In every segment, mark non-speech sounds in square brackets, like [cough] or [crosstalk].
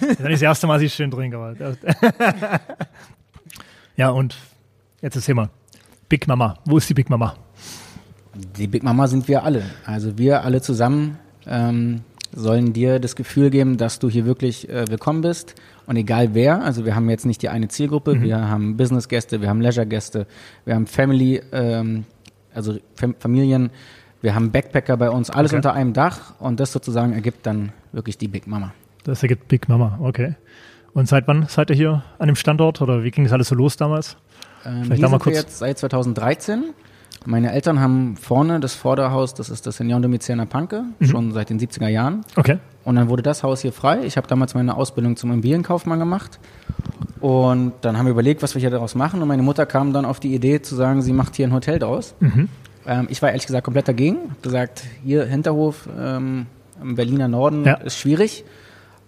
[laughs] Das ist das erste Mal, dass ich schön trinke. [laughs] Ja, und jetzt erzähl mal. Big Mama. Wo ist die Big Mama? Die Big Mama sind wir alle. Also wir alle zusammen ähm, sollen dir das Gefühl geben, dass du hier wirklich äh, willkommen bist. Und egal wer, also wir haben jetzt nicht die eine Zielgruppe, mhm. wir haben Business-Gäste, wir haben Leisure-Gäste, wir haben Family, ähm, also Fam Familien, wir haben Backpacker bei uns, alles okay. unter einem Dach und das sozusagen ergibt dann wirklich die Big Mama. Das ergibt Big Mama, okay. Und seit wann seid ihr hier an dem Standort oder wie ging das alles so los damals? Ähm, Vielleicht hier sind kurz. wir jetzt seit 2013. Meine Eltern haben vorne das Vorderhaus, das ist das Senioren Domizierner Panke, mhm. schon seit den 70er Jahren. Okay. Und dann wurde das Haus hier frei. Ich habe damals meine Ausbildung zum Immobilienkaufmann gemacht. Und dann haben wir überlegt, was wir hier daraus machen. Und meine Mutter kam dann auf die Idee zu sagen, sie macht hier ein Hotel draus. Mhm. Ähm, ich war ehrlich gesagt komplett dagegen. Hab gesagt, hier Hinterhof ähm, im Berliner Norden ja. ist schwierig.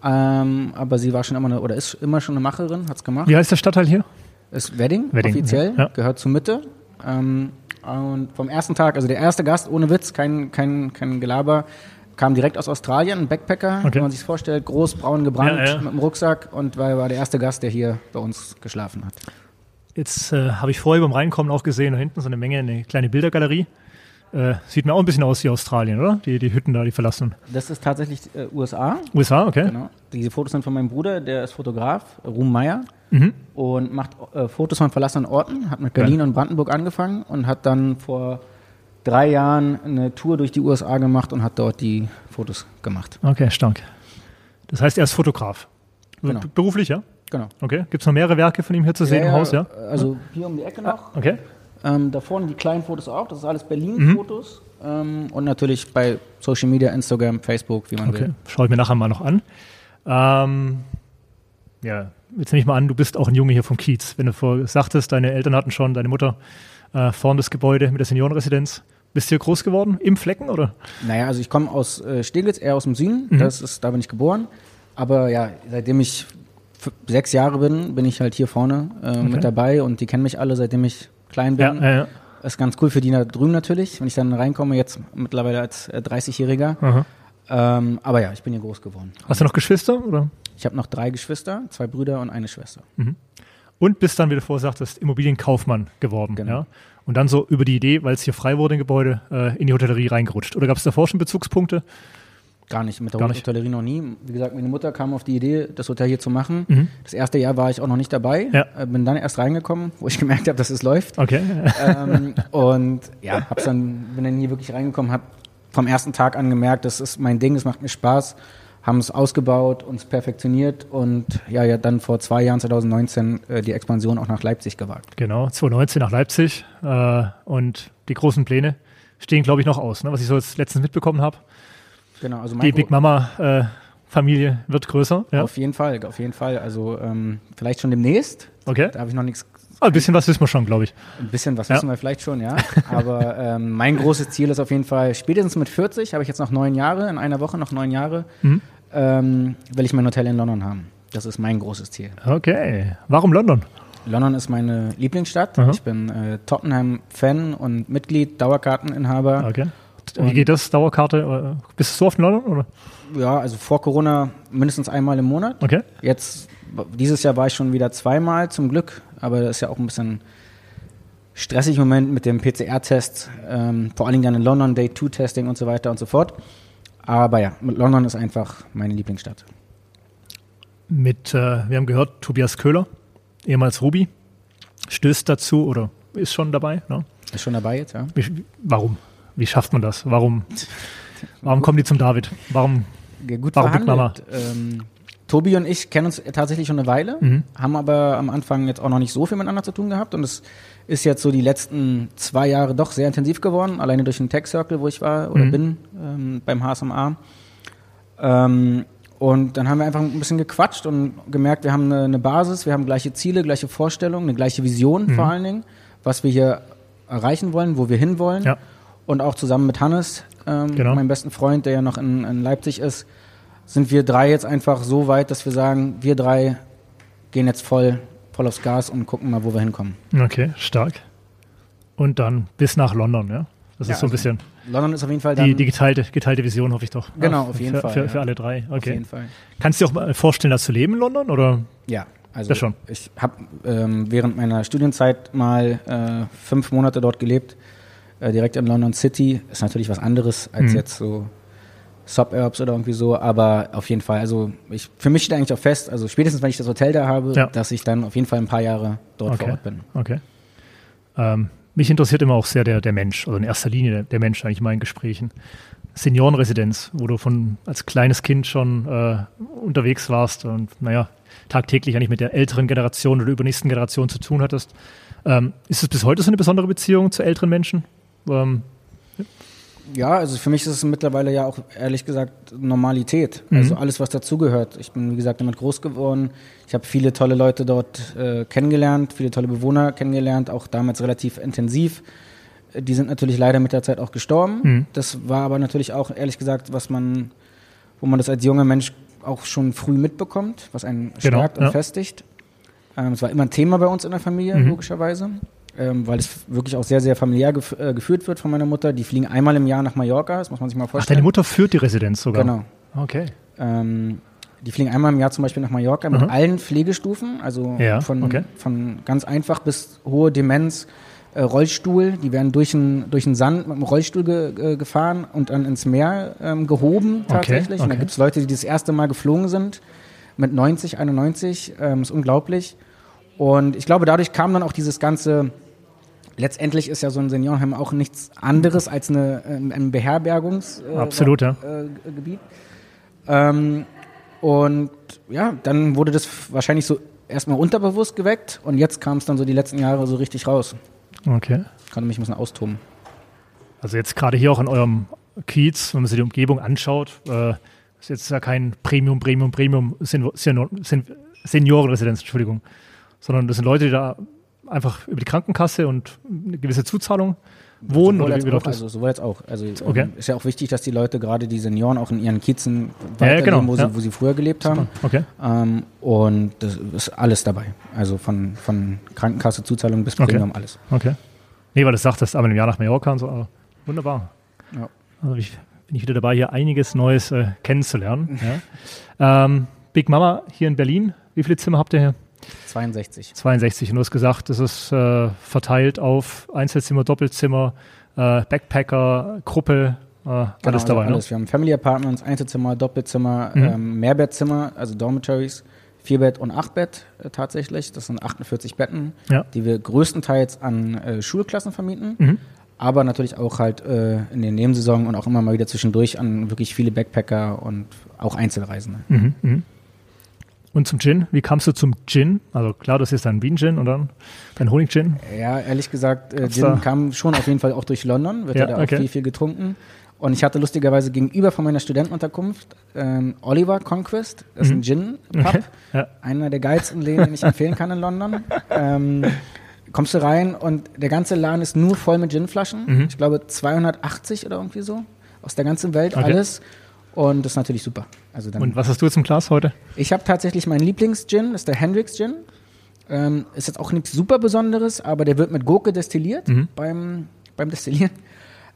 Ähm, aber sie war schon immer eine, oder ist immer schon eine Macherin, hat es gemacht. Wie heißt der Stadtteil hier? Ist Wedding, Wedding offiziell, ja. gehört zur Mitte. Ähm, und vom ersten Tag, also der erste Gast, ohne Witz, kein, kein, kein Gelaber, kam direkt aus Australien, ein Backpacker, okay. wenn man sich vorstellt, groß, braun gebrannt, ja, ja. mit dem Rucksack und war, war der erste Gast, der hier bei uns geschlafen hat. Jetzt äh, habe ich vorher beim Reinkommen auch gesehen, da hinten so eine Menge, eine kleine Bildergalerie. Äh, sieht mir auch ein bisschen aus wie Australien, oder? Die, die Hütten da, die verlassen. Das ist tatsächlich äh, USA. USA, okay. Genau. Diese Fotos sind von meinem Bruder, der ist Fotograf, Ruhm Meyer. Mhm. Und macht äh, Fotos von verlassenen Orten, hat mit Berlin ja. und Brandenburg angefangen und hat dann vor drei Jahren eine Tour durch die USA gemacht und hat dort die Fotos gemacht. Okay, stark. Das heißt, er ist Fotograf. Genau. Beruflich, ja? Genau. Okay. Gibt es noch mehrere Werke von ihm hier zu sehen ja, im Haus, ja? Also hier um die Ecke noch. Ah, okay. Ähm, da vorne die kleinen Fotos auch, das ist alles Berlin-Fotos. Mhm. Ähm, und natürlich bei Social Media, Instagram, Facebook, wie man okay. will. Schaue ich mir nachher mal noch an. Ähm, ja, jetzt nehme ich mal an, du bist auch ein Junge hier vom Kiez. Wenn du vorher sagtest, deine Eltern hatten schon, deine Mutter äh, vorne das Gebäude mit der Seniorenresidenz. Bist du hier groß geworden? Im Flecken, oder? Naja, also ich komme aus äh, Steglitz, eher aus dem Süden. Mhm. Das ist, da bin ich geboren. Aber ja, seitdem ich sechs Jahre bin, bin ich halt hier vorne äh, okay. mit dabei und die kennen mich alle, seitdem ich klein bin. Ja, ja. Ist ganz cool für die da drüben natürlich, wenn ich dann reinkomme, jetzt mittlerweile als äh, 30-Jähriger. Ähm, aber ja, ich bin hier groß geworden. Hast du noch Geschwister? Oder? Ich habe noch drei Geschwister, zwei Brüder und eine Schwester. Mhm. Und bist dann, wie du vorher sagtest, Immobilienkaufmann geworden. Genau. Ja? Und dann so über die Idee, weil es hier frei wurde im Gebäude, äh, in die Hotellerie reingerutscht. Oder gab es davor schon Bezugspunkte? Gar nicht, mit der Gar Hotellerie noch nie. Wie gesagt, meine Mutter kam auf die Idee, das Hotel hier zu machen. Mhm. Das erste Jahr war ich auch noch nicht dabei. Ja. Äh, bin dann erst reingekommen, wo ich [laughs] gemerkt habe, dass es läuft. Okay. Ähm, und ja, hab's dann, bin dann hier wirklich reingekommen, habe vom ersten Tag an gemerkt, das ist mein Ding, es macht mir Spaß. Haben es ausgebaut, uns perfektioniert und ja, ja dann vor zwei Jahren, 2019, äh, die Expansion auch nach Leipzig gewagt. Genau, 2019 nach Leipzig äh, und die großen Pläne stehen, glaube ich, noch aus, ne, was ich so jetzt letztens mitbekommen habe. Genau, also die Big Mama äh, Familie wird größer. Ja. Auf jeden Fall, auf jeden Fall. Also ähm, vielleicht schon demnächst. Okay. Da habe ich noch nichts. Ah, ein bisschen was wissen wir schon, glaube ich. Ein bisschen was ja. wissen wir vielleicht schon, ja. Aber [laughs] ähm, mein großes Ziel ist auf jeden Fall, spätestens mit 40, habe ich jetzt noch neun Jahre, in einer Woche noch neun Jahre, mhm. ähm, will ich mein Hotel in London haben. Das ist mein großes Ziel. Okay. Warum London? London ist meine Lieblingsstadt. Aha. Ich bin äh, Tottenham-Fan und Mitglied, Dauerkarteninhaber. Okay. Wie geht das, Dauerkarte? Bist du so oft in London? Oder? Ja, also vor Corona mindestens einmal im Monat. Okay. Jetzt, dieses Jahr war ich schon wieder zweimal zum Glück, aber das ist ja auch ein bisschen stressig im Moment mit dem PCR-Test, ähm, vor allen Dingen dann in London, Day-2-Testing und so weiter und so fort. Aber ja, London ist einfach meine Lieblingsstadt. Mit, äh, wir haben gehört, Tobias Köhler, ehemals Ruby, stößt dazu oder ist schon dabei? Ne? Ist schon dabei jetzt, ja. Warum? Wie schafft man das? Warum, warum kommen die zum David? Warum, ja, gut warum Mama? Ähm, Tobi und ich kennen uns tatsächlich schon eine Weile, mhm. haben aber am Anfang jetzt auch noch nicht so viel miteinander zu tun gehabt und es ist jetzt so die letzten zwei Jahre doch sehr intensiv geworden, alleine durch den Tech Circle, wo ich war oder mhm. bin, ähm, beim HSMA. Ähm, und dann haben wir einfach ein bisschen gequatscht und gemerkt, wir haben eine, eine Basis, wir haben gleiche Ziele, gleiche Vorstellungen, eine gleiche Vision mhm. vor allen Dingen, was wir hier erreichen wollen, wo wir hinwollen. Ja. Und auch zusammen mit Hannes, ähm, genau. meinem besten Freund, der ja noch in, in Leipzig ist, sind wir drei jetzt einfach so weit, dass wir sagen, wir drei gehen jetzt voll, voll aufs Gas und gucken mal, wo wir hinkommen. Okay, stark. Und dann bis nach London, ja? Das ja, ist so ein bisschen. London ist auf jeden Fall die, die geteilte, geteilte Vision, hoffe ich doch. Genau, auf jeden für, Fall. Für, ja. für, alle drei. Okay. Auf jeden Fall. Kannst du dir auch mal vorstellen, das zu leben in London? Oder? Ja, also das schon. ich habe ähm, während meiner Studienzeit mal äh, fünf Monate dort gelebt, äh, direkt in London City. Ist natürlich was anderes als mhm. jetzt so Suburbs oder irgendwie so, aber auf jeden Fall, also ich, für mich steht eigentlich auch fest, also spätestens wenn ich das Hotel da habe, ja. dass ich dann auf jeden Fall ein paar Jahre dort okay. vor Ort bin. Okay. Ähm, mich interessiert immer auch sehr der, der Mensch, also in erster Linie der, der Mensch eigentlich in meinen Gesprächen. Seniorenresidenz, wo du von als kleines Kind schon äh, unterwegs warst und naja, tagtäglich eigentlich mit der älteren Generation oder übernächsten Generation zu tun hattest. Ähm, ist es bis heute so eine besondere Beziehung zu älteren Menschen? Ähm, ja, also für mich ist es mittlerweile ja auch ehrlich gesagt Normalität. Mhm. Also alles, was dazugehört. Ich bin, wie gesagt, damit groß geworden. Ich habe viele tolle Leute dort äh, kennengelernt, viele tolle Bewohner kennengelernt, auch damals relativ intensiv. Die sind natürlich leider mit der Zeit auch gestorben. Mhm. Das war aber natürlich auch, ehrlich gesagt, was man, wo man das als junger Mensch auch schon früh mitbekommt, was einen genau, stärkt und ja. festigt. Ähm, es war immer ein Thema bei uns in der Familie, mhm. logischerweise ähm, weil es wirklich auch sehr, sehr familiär gef äh, geführt wird von meiner Mutter. Die fliegen einmal im Jahr nach Mallorca, das muss man sich mal vorstellen. Ach, deine Mutter führt die Residenz sogar? Genau. Okay. Ähm, die fliegen einmal im Jahr zum Beispiel nach Mallorca mit mhm. allen Pflegestufen, also ja, von, okay. von ganz einfach bis hohe Demenz, äh, Rollstuhl, die werden durch den durch Sand mit dem Rollstuhl ge, äh, gefahren und dann ins Meer ähm, gehoben tatsächlich. Okay, okay. Und da gibt es Leute, die das erste Mal geflogen sind mit 90, 91, ähm, ist unglaublich. Und ich glaube, dadurch kam dann auch dieses ganze letztendlich ist ja so ein Seniorenheim auch nichts anderes als eine, ein Beherbergungsgebiet. Äh, Absolut, ja. Äh, ähm, und ja, dann wurde das wahrscheinlich so erstmal unterbewusst geweckt und jetzt kam es dann so die letzten Jahre so richtig raus. Okay. Kann mich ein bisschen austoben. Also jetzt gerade hier auch in eurem Kiez, wenn man sich die Umgebung anschaut, äh, ist jetzt ja kein Premium, Premium, Premium Seniorenresidenz, Entschuldigung, sondern das sind Leute, die da einfach über die Krankenkasse und eine gewisse Zuzahlung wohnen? Sowohl oder wie auch, also sowohl jetzt auch. Also okay. ähm, ist ja auch wichtig, dass die Leute, gerade die Senioren, auch in ihren Kiezen weiterleben, ja, genau. wo, sie, ja. wo sie früher gelebt haben. Okay. Ähm, und das ist alles dabei. Also von, von Krankenkasse, Zuzahlung bis Premium, okay. alles. Okay. Nee, weil du sagtest, aber im Jahr nach Mallorca und so, aber wunderbar. Ja. Also ich bin ich wieder dabei, hier einiges Neues äh, kennenzulernen. ja. ähm, Big Mama hier in Berlin, wie viele Zimmer habt ihr hier? 62. 62. Und du hast gesagt, das ist äh, verteilt auf Einzelzimmer, Doppelzimmer, äh, Backpacker, Gruppe, äh, genau, alles also dabei. Alles. Ne? Wir haben Family Apartments, Einzelzimmer, Doppelzimmer, mhm. ähm, Mehrbettzimmer, also Dormitories, Vierbett und Achtbett äh, tatsächlich. Das sind 48 Betten, ja. die wir größtenteils an äh, Schulklassen vermieten. Mhm. Aber natürlich auch halt äh, in den Nebensaison und auch immer mal wieder zwischendurch an wirklich viele Backpacker und auch Einzelreisende. Mhm. Und zum Gin, wie kamst du zum Gin? Also klar, das ist dein Wien-Gin und dann dein Honig-Gin. Ja, ehrlich gesagt, äh, Gin da? kam schon auf jeden Fall auch durch London, wird ja, da okay. auch viel, viel getrunken. Und ich hatte lustigerweise gegenüber von meiner Studentenunterkunft ähm, Oliver Conquest, das ist ein mhm. Gin-Pub, okay. ja. einer der geilsten Läden, den ich empfehlen kann in London. Ähm, kommst du rein und der ganze Laden ist nur voll mit Ginflaschen. Mhm. Ich glaube 280 oder irgendwie so. Aus der ganzen Welt okay. alles. Und das ist natürlich super. Also dann, Und was hast du jetzt im Glas heute? Ich habe tatsächlich meinen Lieblings-Gin, das ist der Hendrix Gin. Ähm, ist jetzt auch nichts super Besonderes, aber der wird mit Gurke destilliert mhm. beim, beim Destillieren.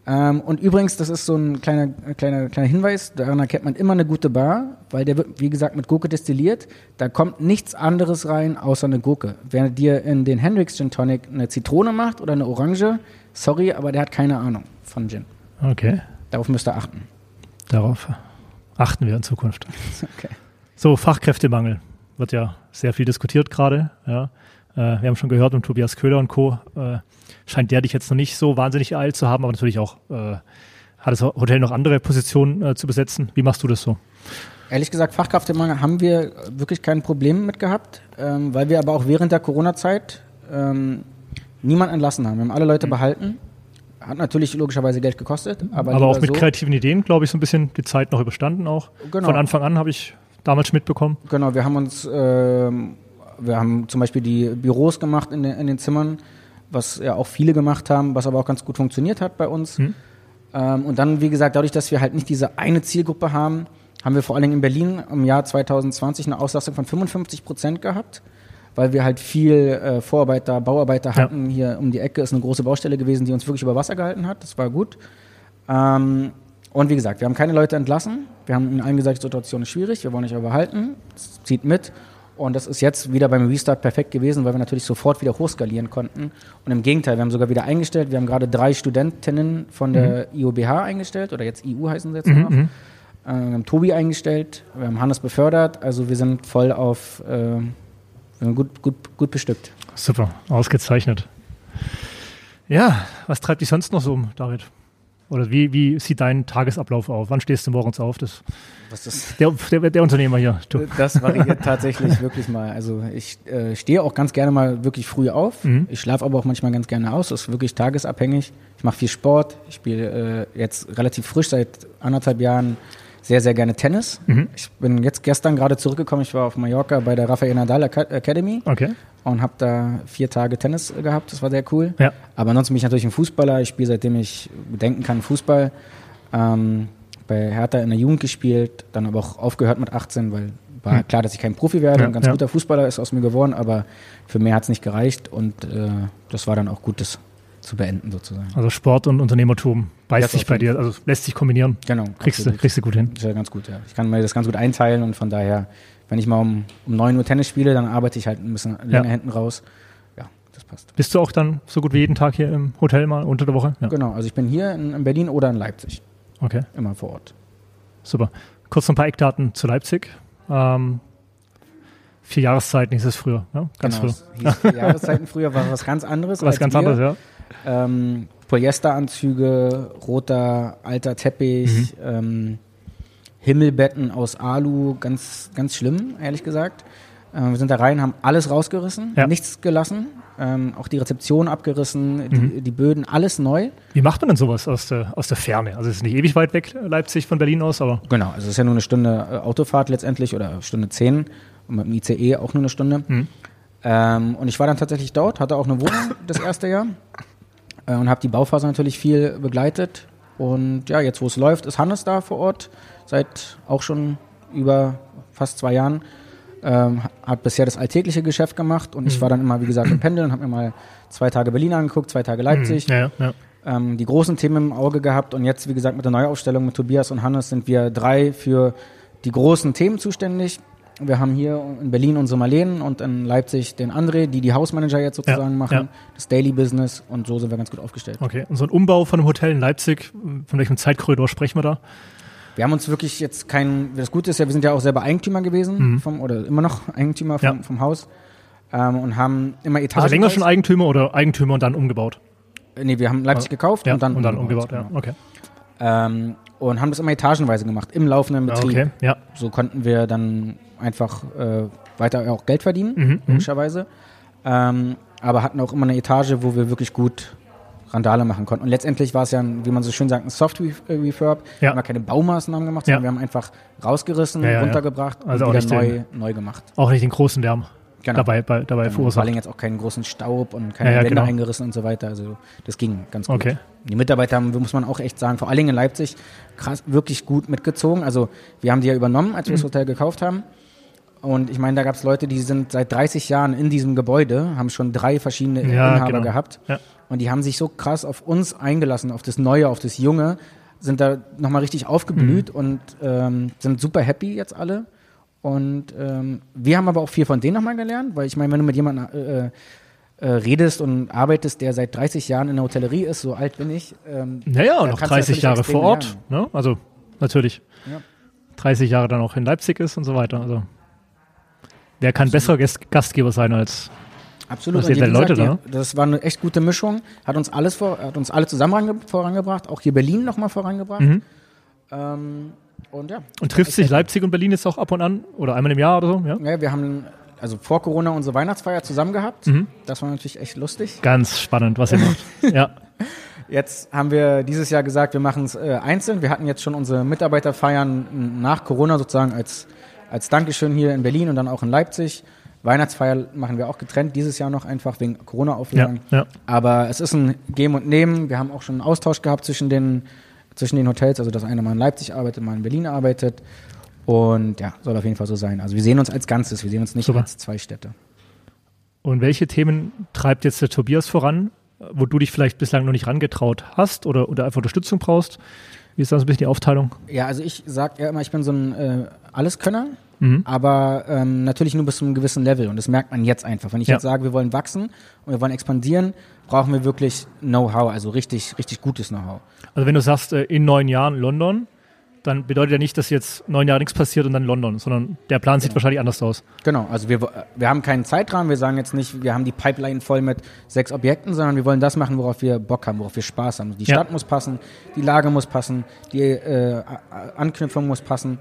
Ähm, und übrigens, das ist so ein kleiner, kleiner, kleiner Hinweis, daran erkennt man immer eine gute Bar, weil der wird, wie gesagt, mit Gurke destilliert. Da kommt nichts anderes rein, außer eine Gurke. Wer dir in den Hendrix Gin Tonic eine Zitrone macht oder eine Orange, sorry, aber der hat keine Ahnung von Gin. Okay. Darauf müsst ihr achten. Darauf achten wir in Zukunft. [laughs] Okay. So, Fachkräftemangel wird ja sehr viel diskutiert gerade. Ja. Äh, wir haben schon gehört, und Tobias Köhler und Co. Äh, scheint der dich jetzt noch nicht so wahnsinnig eilt zu haben, aber natürlich auch äh, hat das Hotel noch andere Positionen zu besetzen. Wie machst du das so? Ehrlich gesagt, Fachkräftemangel haben wir wirklich kein Problem mit gehabt, ähm, weil wir aber auch während der Corona-Zeit ähm, niemand entlassen haben. Wir haben alle Leute mhm. behalten hat natürlich logischerweise Geld gekostet. Aber, aber auch mit so. kreativen Ideen, glaube ich, so ein bisschen die Zeit noch überstanden auch. Genau. Von Anfang an habe ich damals mitbekommen. Genau, wir haben uns, äh, wir haben zum Beispiel die Büros gemacht in den, in den, Zimmern, was ja auch viele gemacht haben, was aber auch ganz gut funktioniert hat bei uns. Hm. Ähm, und dann, wie gesagt, dadurch, dass wir halt nicht diese eine Zielgruppe haben, haben wir vor allen Dingen in Berlin im Jahr 2020 eine Auslastung von 55 Prozent gehabt weil wir halt viel äh, Vorarbeiter, Bauarbeiter hatten. Ja. Hier um die Ecke ist eine große Baustelle gewesen, die uns wirklich über Wasser gehalten hat. Das war gut. Ähm, und wie gesagt, wir haben keine Leute entlassen. Wir haben ihnen allen gesagt, die Situation ist schwierig, wir wollen euch aber halten. Es zieht mit. Und das ist jetzt wieder beim Restart perfekt gewesen, weil wir natürlich sofort wieder hochskalieren konnten. Und im Gegenteil, wir haben sogar wieder eingestellt. Wir haben gerade drei Studentinnen von der mhm. IOBH eingestellt, oder jetzt IU heißen sie jetzt mhm. noch. Mhm. Äh, wir haben Tobi eingestellt, wir haben Hannes befördert. Also wir sind voll auf, äh, gut, gut, gut bestückt. Super, ausgezeichnet. Ja, was treibt dich sonst noch so um, David? Oder wie, wie sieht dein Tagesablauf auf? Wann stehst du morgens auf? Das, Was ist der, der, der Unternehmer hier. Du. Das variiert tatsächlich wirklich mal. Also ich äh, stehe auch ganz gerne mal wirklich früh auf. Mhm. Ich schlafe aber auch manchmal ganz gerne aus. Das ist wirklich tagesabhängig. Ich mache viel Sport. Ich spiele äh, jetzt relativ frisch seit anderthalb Jahren sehr, sehr gerne Tennis. Mhm. Ich bin jetzt gestern gerade zurückgekommen. Ich war auf Mallorca bei der Rafael Nadal Academy. Okay. Und habe da vier Tage Tennis gehabt. Das war sehr cool. Ja. Aber ansonsten bin ich natürlich ein Fußballer. Ich spiele seitdem ich denken kann Fußball. Ähm, bei Hertha in der Jugend gespielt, dann aber auch aufgehört mit 18, weil war mhm. klar, dass ich kein Profi werde. Ja, ein ganz ja. guter Fußballer ist aus mir geworden, aber für mehr hat es nicht gereicht und äh, das war dann auch gut, das zu beenden sozusagen. Also Sport und Unternehmertum beißt sich bei dir, also lässt sich kombinieren. Genau. Kriegst du, kriegst du gut hin. Das ist ja ganz gut, ja. Ich kann mir das ganz gut einteilen und von daher, wenn ich mal um, um 9 Uhr Tennis spiele, dann arbeite ich halt ein bisschen länger ja. hinten raus. Ja, das passt. Bist du auch dann so gut wie jeden Tag hier im Hotel mal unter der Woche? Ja. Genau, also ich bin hier in, in Berlin oder in Leipzig. Okay. Immer vor Ort. Super. Kurz noch ein paar Eckdaten zu Leipzig. Ähm, vier Jahreszeiten hieß es früher, ja? Ganz genau, früher. vier Jahreszeiten früher war was ganz anderes. [laughs] Was ganz wir. anderes, ja. Ähm, Polyesteranzüge, roter alter Teppich, mhm. ähm, Himmelbetten aus Alu, ganz, ganz schlimm, ehrlich gesagt. Äh, wir sind da rein, haben alles rausgerissen, ja. nichts gelassen, ähm, auch die Rezeption abgerissen, mhm. die, die, Böden, alles neu. Wie macht man denn sowas aus der, aus der Ferne? Also es ist nicht ewig weit weg, Leipzig von Berlin aus, aber. Genau, also es ist ja nur eine Stunde äh, Autofahrt letztendlich oder Stunde zehn und mit dem ICE auch nur eine Stunde. Mhm. Ähm, und ich war dann tatsächlich dort, hatte auch eine Wohnung das erste Jahr äh, und habe die Bauphase natürlich viel begleitet. Und ja, jetzt wo es läuft, ist Hannes da vor Ort seit auch schon über fast zwei Jahren. Ähm, hat bisher das alltägliche Geschäft gemacht und ich mhm. war dann immer, wie gesagt, im Pendeln, habe mir mal zwei Tage Berlin angeguckt, zwei Tage Leipzig. Mhm. Ja, ja. Ähm, die großen Themen im Auge gehabt und jetzt, wie gesagt, mit der Neuaufstellung mit Tobias und Hannes sind wir drei für die großen Themen zuständig. Wir haben hier in Berlin unsere Marlenen und in Leipzig den André, die die Hausmanager jetzt sozusagen ja, machen, ja. das Daily Business und so sind wir ganz gut aufgestellt. Okay, und so ein Umbau von einem Hotel in Leipzig, von welchem Zeitkorridor sprechen wir da? Wir haben uns wirklich jetzt kein, das Gute ist ja, wir sind ja auch selber Eigentümer gewesen, mhm. vom, oder immer noch Eigentümer vom, ja. vom Haus ähm, und haben immer Etagen. Also länger schon Eigentümer oder Eigentümer und dann umgebaut? Äh, nee, wir haben Leipzig gekauft und dann, und dann umgebaut. umgebaut ja. okay. Ähm, und haben das immer etagenweise gemacht, im laufenden Betrieb. Okay, ja. So konnten wir dann einfach äh, weiter auch Geld verdienen, mhm, mhm, logischerweise. Ähm, aber hatten auch immer eine Etage, wo wir wirklich gut Randale machen konnten. Und letztendlich war es ja, wie man so schön sagt, ein Soft-Refurb. Äh, ja. Wir haben ja keine Baumaßnahmen gemacht, sondern ja. wir haben einfach rausgerissen, ja, runtergebracht also und wieder neu, den, neu gemacht. Auch nicht den großen Lärm genau. dabei, bei, dabei genau. verursacht. Vor allem jetzt auch keinen großen Staub und keine Wände genau. eingerissen und so weiter. Also das ging ganz gut. Okay. Die Mitarbeiter haben, muss man auch echt sagen, vor allen Dingen in Leipzig, krass, wirklich gut mitgezogen. Also wir haben die ja übernommen, als wir mhm. das Hotel gekauft haben. Und ich meine, da gab es Leute, die sind seit 30 Jahren in diesem Gebäude, haben schon drei verschiedene ja, Inhaber genau. gehabt. Ja. Und die haben sich so krass auf uns eingelassen, auf das Neue, auf das Junge, sind da nochmal richtig aufgeblüht mhm. und ähm, sind super happy jetzt alle. Und ähm, wir haben aber auch viel von denen nochmal gelernt, weil ich meine, wenn du mit jemandem äh, äh, redest und arbeitest, der seit 30 Jahren in der Hotellerie ist, so alt bin ich. Ähm, naja, und noch 30 Jahre vor Ort, ne? also natürlich. Ja. 30 Jahre dann auch in Leipzig ist und so weiter. Also Wer kann besserer Gastgeber sein als Absolut. Und Leute gesagt, da? Das war eine echt gute Mischung. Hat uns alles vor, hat uns alle zusammen vorangebracht, auch hier Berlin nochmal vorangebracht. Mhm. Ähm, und ja. Und trifft sich Leipzig und Berlin jetzt auch ab und an oder einmal im Jahr oder so? Ja, ja wir haben also vor Corona unsere Weihnachtsfeier zusammen gehabt. Mhm. Das war natürlich echt lustig. Ganz spannend, was ihr macht. [laughs] ja. Jetzt haben wir dieses Jahr gesagt, wir machen es äh, einzeln. Wir hatten jetzt schon unsere Mitarbeiterfeiern nach Corona sozusagen als als Dankeschön hier in Berlin und dann auch in Leipzig. Weihnachtsfeier machen wir auch getrennt, dieses Jahr noch einfach wegen Corona-Auflagen. Ja, ja. Aber es ist ein Geben und Nehmen. Wir haben auch schon einen Austausch gehabt zwischen den, zwischen den Hotels, also dass einer mal in Leipzig arbeitet, mal in Berlin arbeitet. Und ja, soll auf jeden Fall so sein. Also wir sehen uns als Ganzes, wir sehen uns nicht Super. als zwei Städte. Und welche Themen treibt jetzt der Tobias voran, wo du dich vielleicht bislang noch nicht rangetraut hast oder, oder einfach Unterstützung brauchst? Wie ist da so ein bisschen die Aufteilung? Ja, also ich sage ja immer, ich bin so ein äh, Alleskönner, mhm. aber ähm, natürlich nur bis zu einem gewissen Level und das merkt man jetzt einfach. Wenn ich ja. jetzt sage, wir wollen wachsen und wir wollen expandieren, brauchen wir wirklich Know-how, also richtig, richtig gutes Know-how. Also wenn du sagst, äh, in neun Jahren London, dann bedeutet ja nicht, dass jetzt neun Jahre nichts passiert und dann London, sondern der Plan sieht genau. wahrscheinlich anders aus. Genau, also wir, wir haben keinen Zeitrahmen, wir sagen jetzt nicht, wir haben die Pipeline voll mit sechs Objekten, sondern wir wollen das machen, worauf wir Bock haben, worauf wir Spaß haben. Die Stadt ja. muss passen, die Lage muss passen, die äh, Anknüpfung muss passen.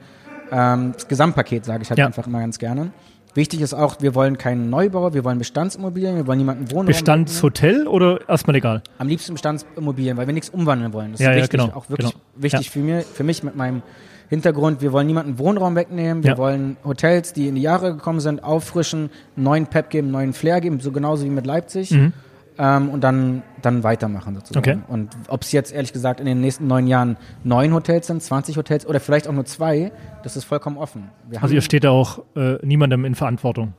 Ähm, das Gesamtpaket sage ich halt ja. einfach immer ganz gerne. Wichtig ist auch, wir wollen keinen Neubau, wir wollen Bestandsimmobilien, wir wollen niemanden wohnen. Bestandshotel oder erstmal egal? Am liebsten Bestandsimmobilien, weil wir nichts umwandeln wollen. Das ja, ist wichtig, ja, genau, auch wirklich genau. wichtig ja. für, mir, für mich mit meinem Hintergrund. Wir wollen niemanden Wohnraum wegnehmen, wir wollen Hotels, die in die Jahre gekommen sind, auffrischen, neuen Pep geben, neuen Flair geben, so genauso wie mit Leipzig. Mhm ähm, und dann, dann weitermachen sozusagen. Okay. Und ob es jetzt ehrlich gesagt in den nächsten neun Jahren neun Hotels sind, 20 Hotels oder vielleicht auch nur zwei, das ist vollkommen offen. Wir also ihr steht da auch äh, niemandem in Verantwortung.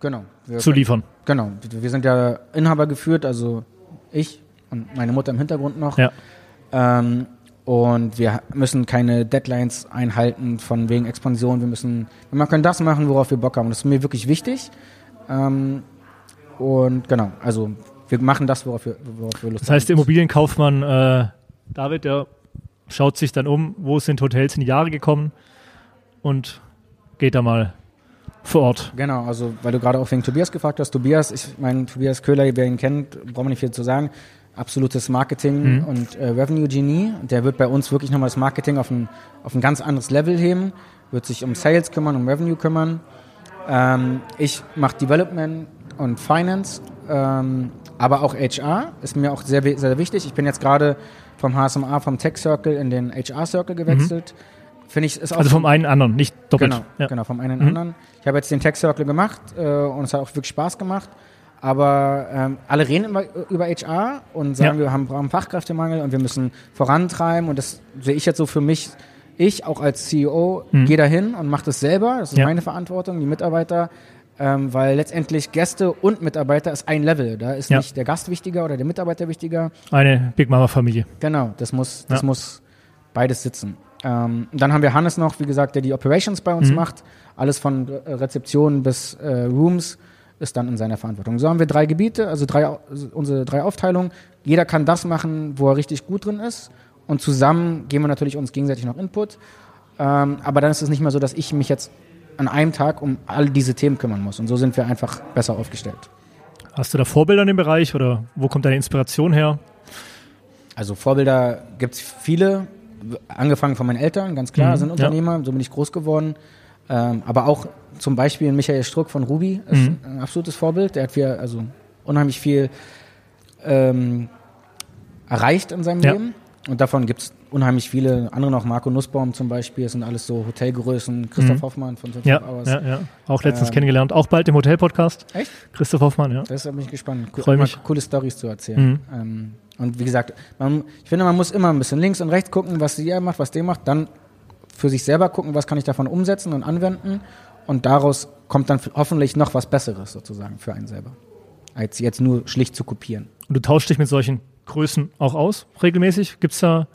Genau. zu liefern. Genau. Wir sind ja Inhaber geführt, also ich und meine Mutter im Hintergrund noch. Ja. Ähm, und wir müssen keine Deadlines einhalten von wegen Expansion. Wir müssen, wir können das machen, worauf wir Bock haben. Das ist mir wirklich wichtig. Ähm, und genau, also wir machen das, worauf wir, worauf wir Lust haben. Das heißt, der Immobilienkaufmann äh, David, der schaut sich dann um, wo sind Hotels in die Jahre gekommen und geht da mal vor Ort. Genau, also weil du gerade auch wegen Tobias gefragt hast. Tobias, ich meine, Tobias Köhler, wer ihn kennt, braucht man nicht viel zu sagen. Absolutes Marketing mhm. und äh, Revenue Genie. Der wird bei uns wirklich nochmal das Marketing auf ein, auf ein ganz anderes Level heben, wird sich um Sales kümmern, um Revenue kümmern. Ähm, ich mache Development, und Finance, ähm, aber auch HR ist mir auch sehr, sehr wichtig. Ich bin jetzt gerade vom HSMA, vom Tech Circle in den HR Circle gewechselt. Mhm. Finde ich, ist auch also vom einen anderen, nicht doppelt. Genau, ja. genau vom einen mhm. anderen. Ich habe jetzt den Tech Circle gemacht äh, und es hat auch wirklich Spaß gemacht. Aber ähm, alle reden immer über HR und sagen, ja. wir haben, brauchen Fachkräftemangel und wir müssen vorantreiben. Und das sehe ich jetzt so für mich. Ich auch als CEO mhm. gehe dahin und mache das selber. Das ist ja. meine Verantwortung. Die Mitarbeiter ähm, weil letztendlich Gäste und Mitarbeiter ist ein Level. Da ist ja. nicht der Gast wichtiger oder der Mitarbeiter wichtiger. Eine Big Mama Familie. Genau, das muss, das ja. muss beides sitzen. Ähm, dann haben wir Hannes noch, wie gesagt, der die Operations bei uns mhm. macht. Alles von Rezeption bis äh, Rooms ist dann in seiner Verantwortung. So haben wir drei Gebiete, also drei, unsere drei Aufteilungen. Jeder kann das machen, wo er richtig gut drin ist. Und zusammen geben wir natürlich uns gegenseitig noch Input. Ähm, aber dann ist es nicht mehr so, dass ich mich jetzt an einem Tag um all diese Themen kümmern muss. Und so sind wir einfach besser aufgestellt. Hast du da Vorbilder in dem Bereich oder wo kommt deine Inspiration her? Also Vorbilder gibt es viele, angefangen von meinen Eltern, ganz klar, mhm, sind Unternehmer, ja. so bin ich groß geworden. Ähm, aber auch zum Beispiel Michael Struck von Ruby ist mhm. ein absolutes Vorbild. Der hat viel, also unheimlich viel ähm, erreicht in seinem ja. Leben. Und davon gibt es unheimlich viele, andere noch, Marco Nussbaum zum Beispiel, das sind alles so Hotelgrößen, Christoph mhm. Hoffmann von ja, Hours. Ja, ja, auch letztens ähm, kennengelernt, auch bald im Hotel-Podcast. Echt? Christoph Hoffmann, ja. Das bin ich gespannt. Freue mich. Coole Stories zu erzählen. Mhm. Ähm, und wie gesagt, man, ich finde, man muss immer ein bisschen links und rechts gucken, was sie macht, was der macht, dann für sich selber gucken, was kann ich davon umsetzen und anwenden und daraus kommt dann hoffentlich noch was Besseres sozusagen für einen selber, als jetzt nur schlicht zu kopieren. Und du tauschst dich mit solchen Größen auch aus, regelmäßig? Gibt es da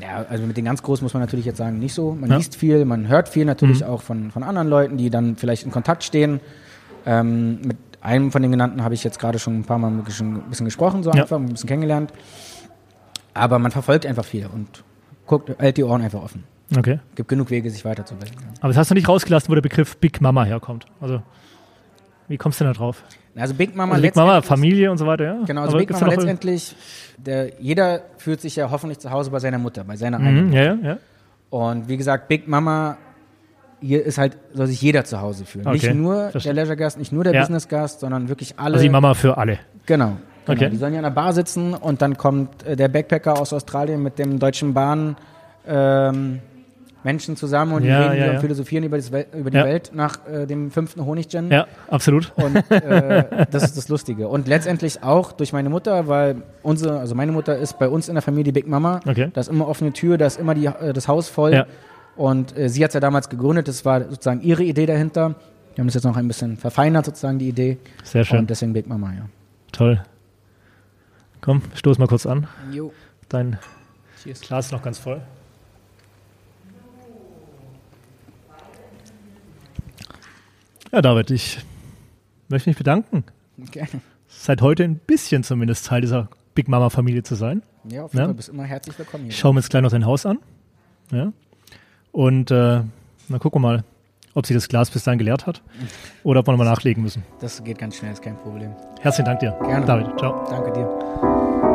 ja, also mit den ganz Großen muss man natürlich jetzt sagen, nicht so. Man ja. liest viel, man hört viel natürlich mhm. auch von, von anderen Leuten, die dann vielleicht in Kontakt stehen. Ähm, mit einem von den genannten habe ich jetzt gerade schon ein paar Mal ein bisschen gesprochen, so ja. einfach, ein bisschen kennengelernt. Aber man verfolgt einfach viel und guckt, hält die Ohren einfach offen. Okay. Gibt genug Wege, sich weiterzubilden. Ja. Aber das hast du nicht rausgelassen, wo der Begriff Big Mama herkommt. Also, wie kommst du denn da drauf? Also Big Mama, also Big Mama, Familie und so weiter, ja. Genau, also Aber Big Mama letztendlich, der, jeder fühlt sich ja hoffentlich zu Hause bei seiner Mutter, bei seiner mhm, eigenen Mutter. Ja, ja. Und wie gesagt, Big Mama, hier ist halt, soll sich jeder zu Hause fühlen. Okay. Nicht nur der Leisure-Gast, nicht nur der ja. Business-Gast, sondern wirklich alle. Also die Mama für alle. Genau. genau. Okay. Die sollen ja in der Bar sitzen und dann kommt äh, der Backpacker aus Australien mit dem Deutschen Bahn, ähm, Menschen zusammen und ja, die reden ja, ja. philosophieren über, Wel über die Welt nach äh, dem fünften Honiggen. Ja, absolut. Und äh, das ist das Lustige. Und letztendlich auch durch meine Mutter, weil unsere, also meine Mutter ist bei uns in der Familie Big Mama. Okay. Da ist immer offene Tür, da ist immer die, äh, das Haus voll. Und äh, sie hat es ja damals gegründet, das war sozusagen ihre Idee dahinter. Wir haben das jetzt noch ein bisschen verfeinert, sozusagen, die Idee. Sehr schön. Und deswegen Big Mama, ja. Toll. Komm, stoß mal kurz an. Jo. Dein Cheers. Glas ist noch ganz voll. Ja, David, ich möchte mich bedanken. Gerne. Seit heute ein bisschen zumindest Teil dieser Big Mama Familie zu sein. Ja, auf jeden ja? Fall bist immer herzlich willkommen. Hier. Ich schaue mir jetzt gleich noch dein Haus an. Ja. Und äh, dann gucken wir mal, ob sich das Glas bis dahin geleert hat [laughs] oder ob wir nochmal nachlegen müssen. Das geht ganz schnell, ist kein Problem. Herzlichen Dank dir. Gerne. David, ciao. Danke dir.